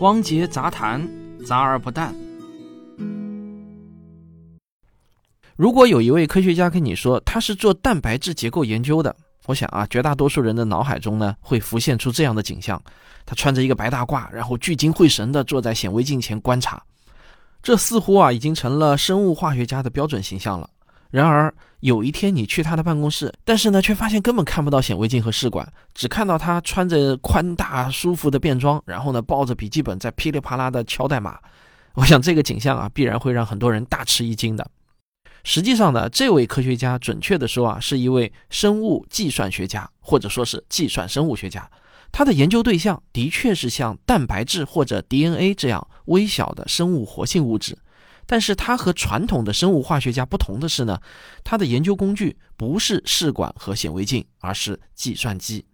汪杰杂谈，杂而不淡。如果有一位科学家跟你说他是做蛋白质结构研究的，我想啊，绝大多数人的脑海中呢会浮现出这样的景象：他穿着一个白大褂，然后聚精会神地坐在显微镜前观察。这似乎啊已经成了生物化学家的标准形象了。然而有一天你去他的办公室，但是呢却发现根本看不到显微镜和试管，只看到他穿着宽大舒服的便装，然后呢抱着笔记本在噼里啪啦的敲代码。我想这个景象啊必然会让很多人大吃一惊的。实际上呢，这位科学家准确的说啊是一位生物计算学家，或者说是计算生物学家。他的研究对象的确是像蛋白质或者 DNA 这样微小的生物活性物质。但是他和传统的生物化学家不同的是呢，他的研究工具不是试管和显微镜，而是计算机。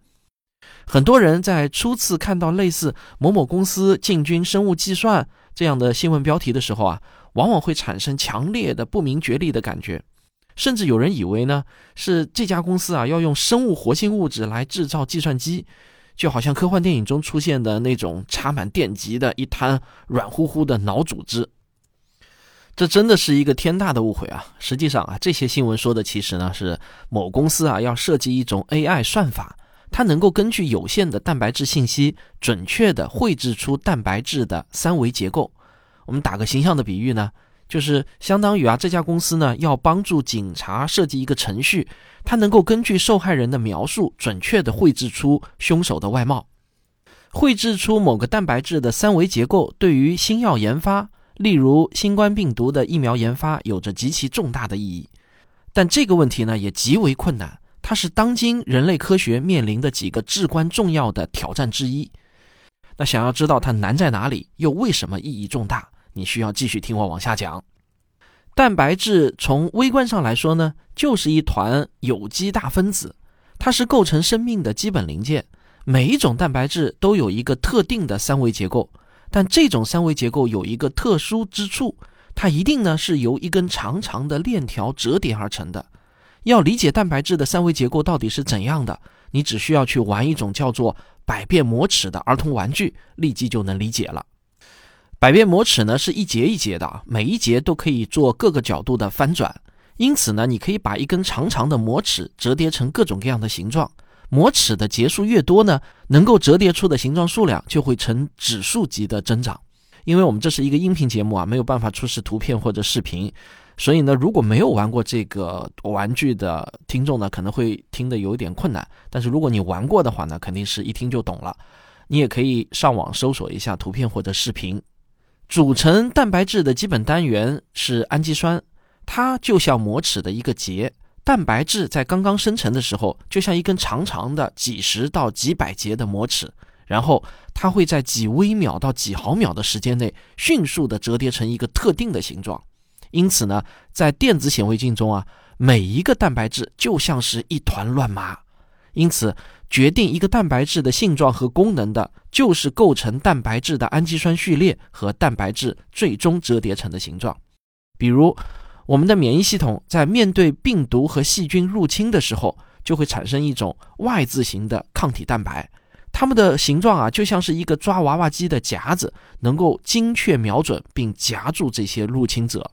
很多人在初次看到类似某某公司进军生物计算这样的新闻标题的时候啊，往往会产生强烈的不明觉厉的感觉，甚至有人以为呢是这家公司啊要用生物活性物质来制造计算机，就好像科幻电影中出现的那种插满电极的一滩软乎乎的脑组织。这真的是一个天大的误会啊！实际上啊，这些新闻说的其实呢是某公司啊要设计一种 AI 算法，它能够根据有限的蛋白质信息，准确地绘制出蛋白质的三维结构。我们打个形象的比喻呢，就是相当于啊这家公司呢要帮助警察设计一个程序，它能够根据受害人的描述，准确地绘制出凶手的外貌。绘制出某个蛋白质的三维结构，对于新药研发。例如，新冠病毒的疫苗研发有着极其重大的意义，但这个问题呢也极为困难，它是当今人类科学面临的几个至关重要的挑战之一。那想要知道它难在哪里，又为什么意义重大，你需要继续听我往下讲。蛋白质从微观上来说呢，就是一团有机大分子，它是构成生命的基本零件。每一种蛋白质都有一个特定的三维结构。但这种三维结构有一个特殊之处，它一定呢是由一根长长的链条折叠而成的。要理解蛋白质的三维结构到底是怎样的，你只需要去玩一种叫做百变魔尺的儿童玩具，立即就能理解了。百变魔尺呢是一节一节的，每一节都可以做各个角度的翻转，因此呢，你可以把一根长长的魔尺折叠成各种各样的形状。磨齿的节数越多呢，能够折叠出的形状数量就会呈指数级的增长。因为我们这是一个音频节目啊，没有办法出示图片或者视频，所以呢，如果没有玩过这个玩具的听众呢，可能会听得有点困难。但是如果你玩过的话呢，肯定是一听就懂了。你也可以上网搜索一下图片或者视频。组成蛋白质的基本单元是氨基酸，它就像磨齿的一个节。蛋白质在刚刚生成的时候，就像一根长长的几十到几百节的磨齿，然后它会在几微秒到几毫秒的时间内迅速的折叠成一个特定的形状。因此呢，在电子显微镜中啊，每一个蛋白质就像是一团乱麻。因此，决定一个蛋白质的性状和功能的，就是构成蛋白质的氨基酸序列和蛋白质最终折叠成的形状。比如。我们的免疫系统在面对病毒和细菌入侵的时候，就会产生一种 Y 字形的抗体蛋白，它们的形状啊，就像是一个抓娃娃机的夹子，能够精确瞄准并夹住这些入侵者。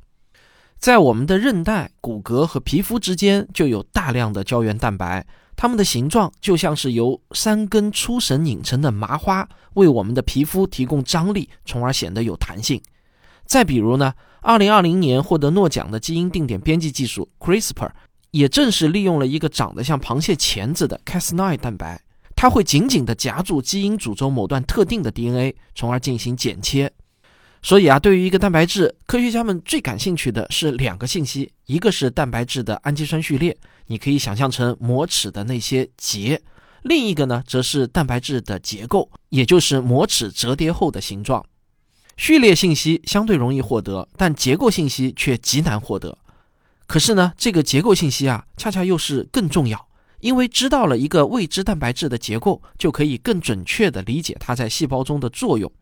在我们的韧带、骨骼和皮肤之间，就有大量的胶原蛋白，它们的形状就像是由三根粗绳拧成的麻花，为我们的皮肤提供张力，从而显得有弹性。再比如呢？二零二零年获得诺奖的基因定点编辑技术 CRISPR，也正是利用了一个长得像螃蟹钳子的 Cas9 蛋白，它会紧紧地夹住基因组中某段特定的 DNA，从而进行剪切。所以啊，对于一个蛋白质，科学家们最感兴趣的是两个信息：一个是蛋白质的氨基酸序列，你可以想象成磨齿的那些节；另一个呢，则是蛋白质的结构，也就是磨齿折叠后的形状。序列信息相对容易获得，但结构信息却极难获得。可是呢，这个结构信息啊，恰恰又是更重要，因为知道了一个未知蛋白质的结构，就可以更准确地理解它在细胞中的作用。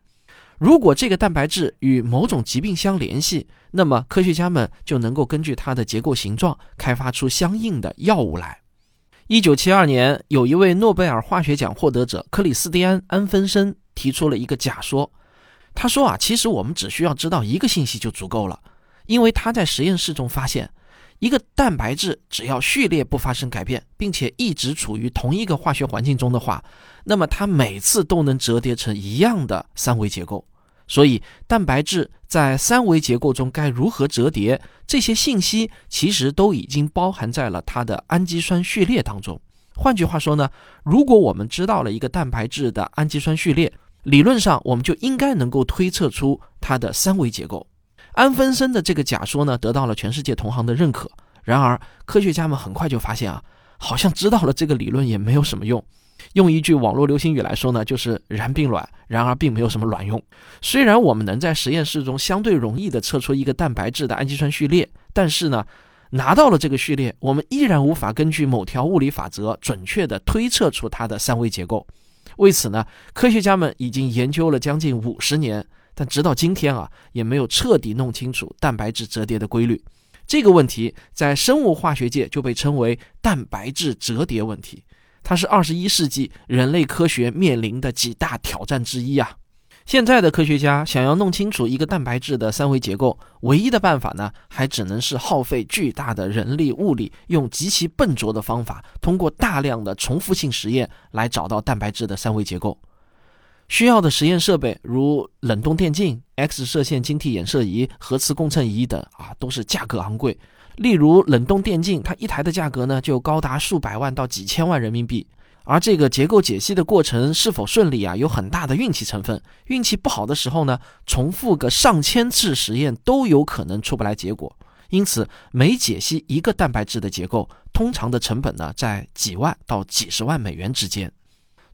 如果这个蛋白质与某种疾病相联系，那么科学家们就能够根据它的结构形状，开发出相应的药物来。一九七二年，有一位诺贝尔化学奖获得者克里斯蒂安·安芬森提出了一个假说。他说啊，其实我们只需要知道一个信息就足够了，因为他在实验室中发现，一个蛋白质只要序列不发生改变，并且一直处于同一个化学环境中的话，那么它每次都能折叠成一样的三维结构。所以，蛋白质在三维结构中该如何折叠，这些信息其实都已经包含在了它的氨基酸序列当中。换句话说呢，如果我们知道了一个蛋白质的氨基酸序列，理论上我们就应该能够推测出它的三维结构。安芬森的这个假说呢，得到了全世界同行的认可。然而，科学家们很快就发现啊，好像知道了这个理论也没有什么用。用一句网络流行语来说呢，就是然并卵，然而并没有什么卵用。虽然我们能在实验室中相对容易地测出一个蛋白质的氨基酸序列，但是呢，拿到了这个序列，我们依然无法根据某条物理法则准确地推测出它的三维结构。为此呢，科学家们已经研究了将近五十年，但直到今天啊，也没有彻底弄清楚蛋白质折叠的规律。这个问题在生物化学界就被称为蛋白质折叠问题。它是二十一世纪人类科学面临的几大挑战之一啊！现在的科学家想要弄清楚一个蛋白质的三维结构，唯一的办法呢，还只能是耗费巨大的人力物力，用极其笨拙的方法，通过大量的重复性实验来找到蛋白质的三维结构。需要的实验设备如冷冻电镜、X 射线晶体衍射仪、核磁共振仪等啊，都是价格昂贵。例如冷冻电镜，它一台的价格呢就高达数百万到几千万人民币。而这个结构解析的过程是否顺利啊，有很大的运气成分。运气不好的时候呢，重复个上千次实验都有可能出不来结果。因此，每解析一个蛋白质的结构，通常的成本呢在几万到几十万美元之间。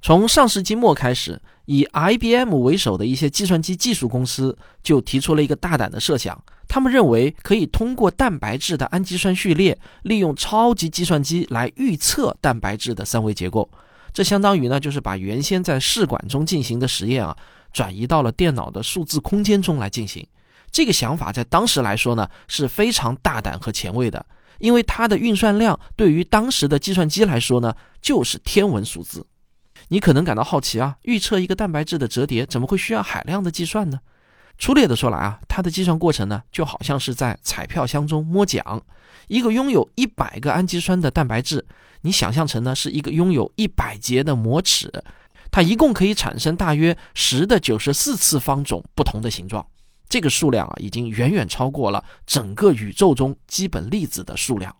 从上世纪末开始，以 IBM 为首的一些计算机技术公司就提出了一个大胆的设想。他们认为可以通过蛋白质的氨基酸序列，利用超级计算机来预测蛋白质的三维结构。这相当于呢，就是把原先在试管中进行的实验啊，转移到了电脑的数字空间中来进行。这个想法在当时来说呢，是非常大胆和前卫的，因为它的运算量对于当时的计算机来说呢，就是天文数字。你可能感到好奇啊，预测一个蛋白质的折叠，怎么会需要海量的计算呢？粗略的说来啊，它的计算过程呢，就好像是在彩票箱中摸奖。一个拥有一百个氨基酸的蛋白质，你想象成呢是一个拥有一百节的膜尺，它一共可以产生大约十的九十四次方种不同的形状。这个数量啊，已经远远超过了整个宇宙中基本粒子的数量。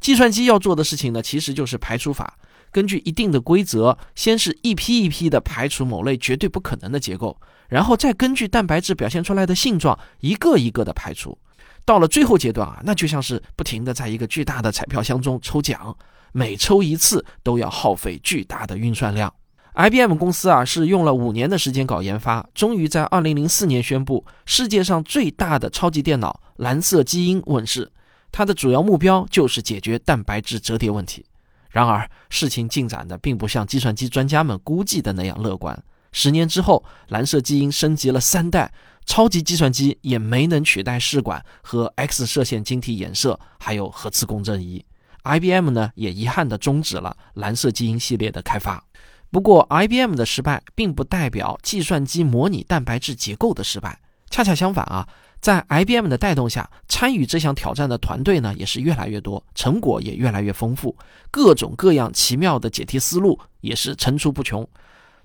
计算机要做的事情呢，其实就是排除法。根据一定的规则，先是一批一批的排除某类绝对不可能的结构，然后再根据蛋白质表现出来的性状，一个一个的排除。到了最后阶段啊，那就像是不停的在一个巨大的彩票箱中抽奖，每抽一次都要耗费巨大的运算量。IBM 公司啊，是用了五年的时间搞研发，终于在二零零四年宣布世界上最大的超级电脑蓝色基因问世。它的主要目标就是解决蛋白质折叠问题。然而，事情进展的并不像计算机专家们估计的那样乐观。十年之后，蓝色基因升级了三代，超级计算机也没能取代试管和 X 射线晶体衍射，还有核磁共振仪。IBM 呢，也遗憾地终止了蓝色基因系列的开发。不过，IBM 的失败并不代表计算机模拟蛋白质结构的失败，恰恰相反啊。在 IBM 的带动下，参与这项挑战的团队呢也是越来越多，成果也越来越丰富，各种各样奇妙的解题思路也是层出不穷。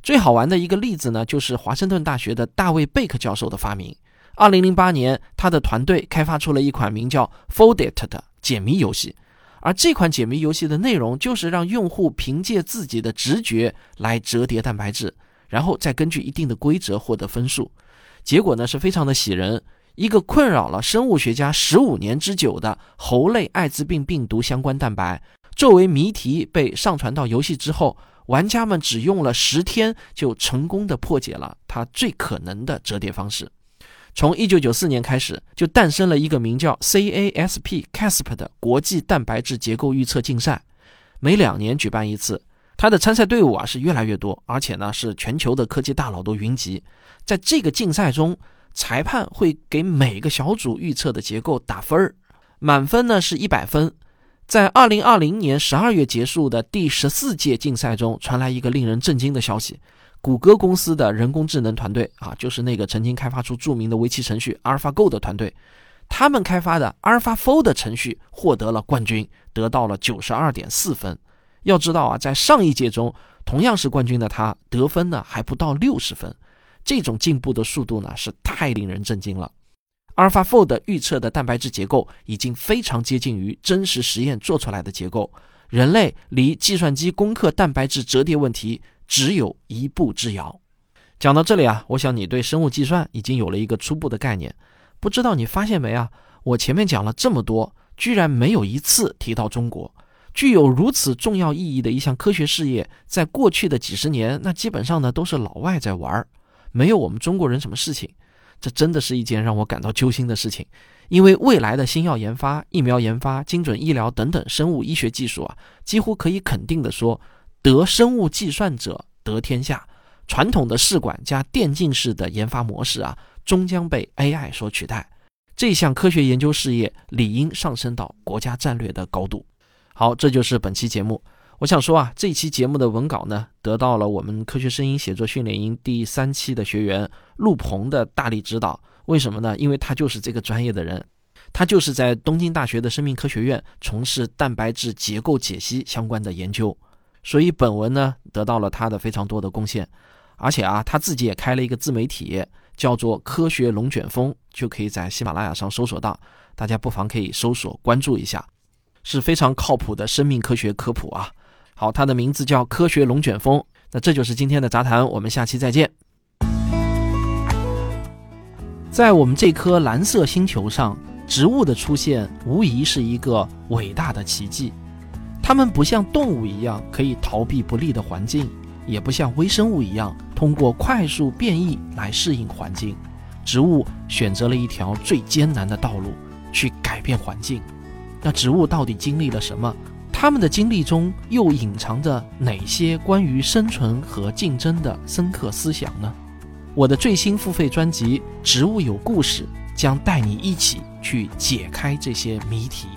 最好玩的一个例子呢，就是华盛顿大学的大卫贝克教授的发明。2008年，他的团队开发出了一款名叫 Foldit 的解谜游戏，而这款解谜游戏的内容就是让用户凭借自己的直觉来折叠蛋白质，然后再根据一定的规则获得分数。结果呢是非常的喜人。一个困扰了生物学家十五年之久的猴类艾滋病病毒相关蛋白，作为谜题被上传到游戏之后，玩家们只用了十天就成功的破解了它最可能的折叠方式。从一九九四年开始，就诞生了一个名叫 CASP-CASP 的国际蛋白质结构预测竞赛，每两年举办一次。它的参赛队伍啊是越来越多，而且呢是全球的科技大佬都云集。在这个竞赛中。裁判会给每个小组预测的结构打分儿，满分呢是一百分。在二零二零年十二月结束的第十四届竞赛中，传来一个令人震惊的消息：谷歌公司的人工智能团队啊，就是那个曾经开发出著名的围棋程序 AlphaGo 的团队，他们开发的 AlphaFold 程序获得了冠军，得到了九十二点四分。要知道啊，在上一届中，同样是冠军的他得分呢还不到六十分，这种进步的速度呢是太令人震惊了。AlphaFold 预测的蛋白质结构已经非常接近于真实实验做出来的结构，人类离计算机攻克蛋白质折叠问题。只有一步之遥。讲到这里啊，我想你对生物计算已经有了一个初步的概念。不知道你发现没啊？我前面讲了这么多，居然没有一次提到中国。具有如此重要意义的一项科学事业，在过去的几十年，那基本上呢都是老外在玩儿，没有我们中国人什么事情。这真的是一件让我感到揪心的事情。因为未来的新药研发、疫苗研发、精准医疗等等生物医学技术啊，几乎可以肯定的说。得生物计算者得天下，传统的试管加电竞式的研发模式啊，终将被 AI 所取代。这项科学研究事业理应上升到国家战略的高度。好，这就是本期节目。我想说啊，这期节目的文稿呢，得到了我们科学声音写作训练营第三期的学员陆鹏的大力指导。为什么呢？因为他就是这个专业的人，他就是在东京大学的生命科学院从事蛋白质结构解析相关的研究。所以本文呢得到了他的非常多的贡献，而且啊他自己也开了一个自媒体，叫做“科学龙卷风”，就可以在喜马拉雅上搜索到，大家不妨可以搜索关注一下，是非常靠谱的生命科学科普啊。好，它的名字叫“科学龙卷风”。那这就是今天的杂谈，我们下期再见。在我们这颗蓝色星球上，植物的出现无疑是一个伟大的奇迹。它们不像动物一样可以逃避不利的环境，也不像微生物一样通过快速变异来适应环境。植物选择了一条最艰难的道路去改变环境。那植物到底经历了什么？他们的经历中又隐藏着哪些关于生存和竞争的深刻思想呢？我的最新付费专辑《植物有故事》将带你一起去解开这些谜题。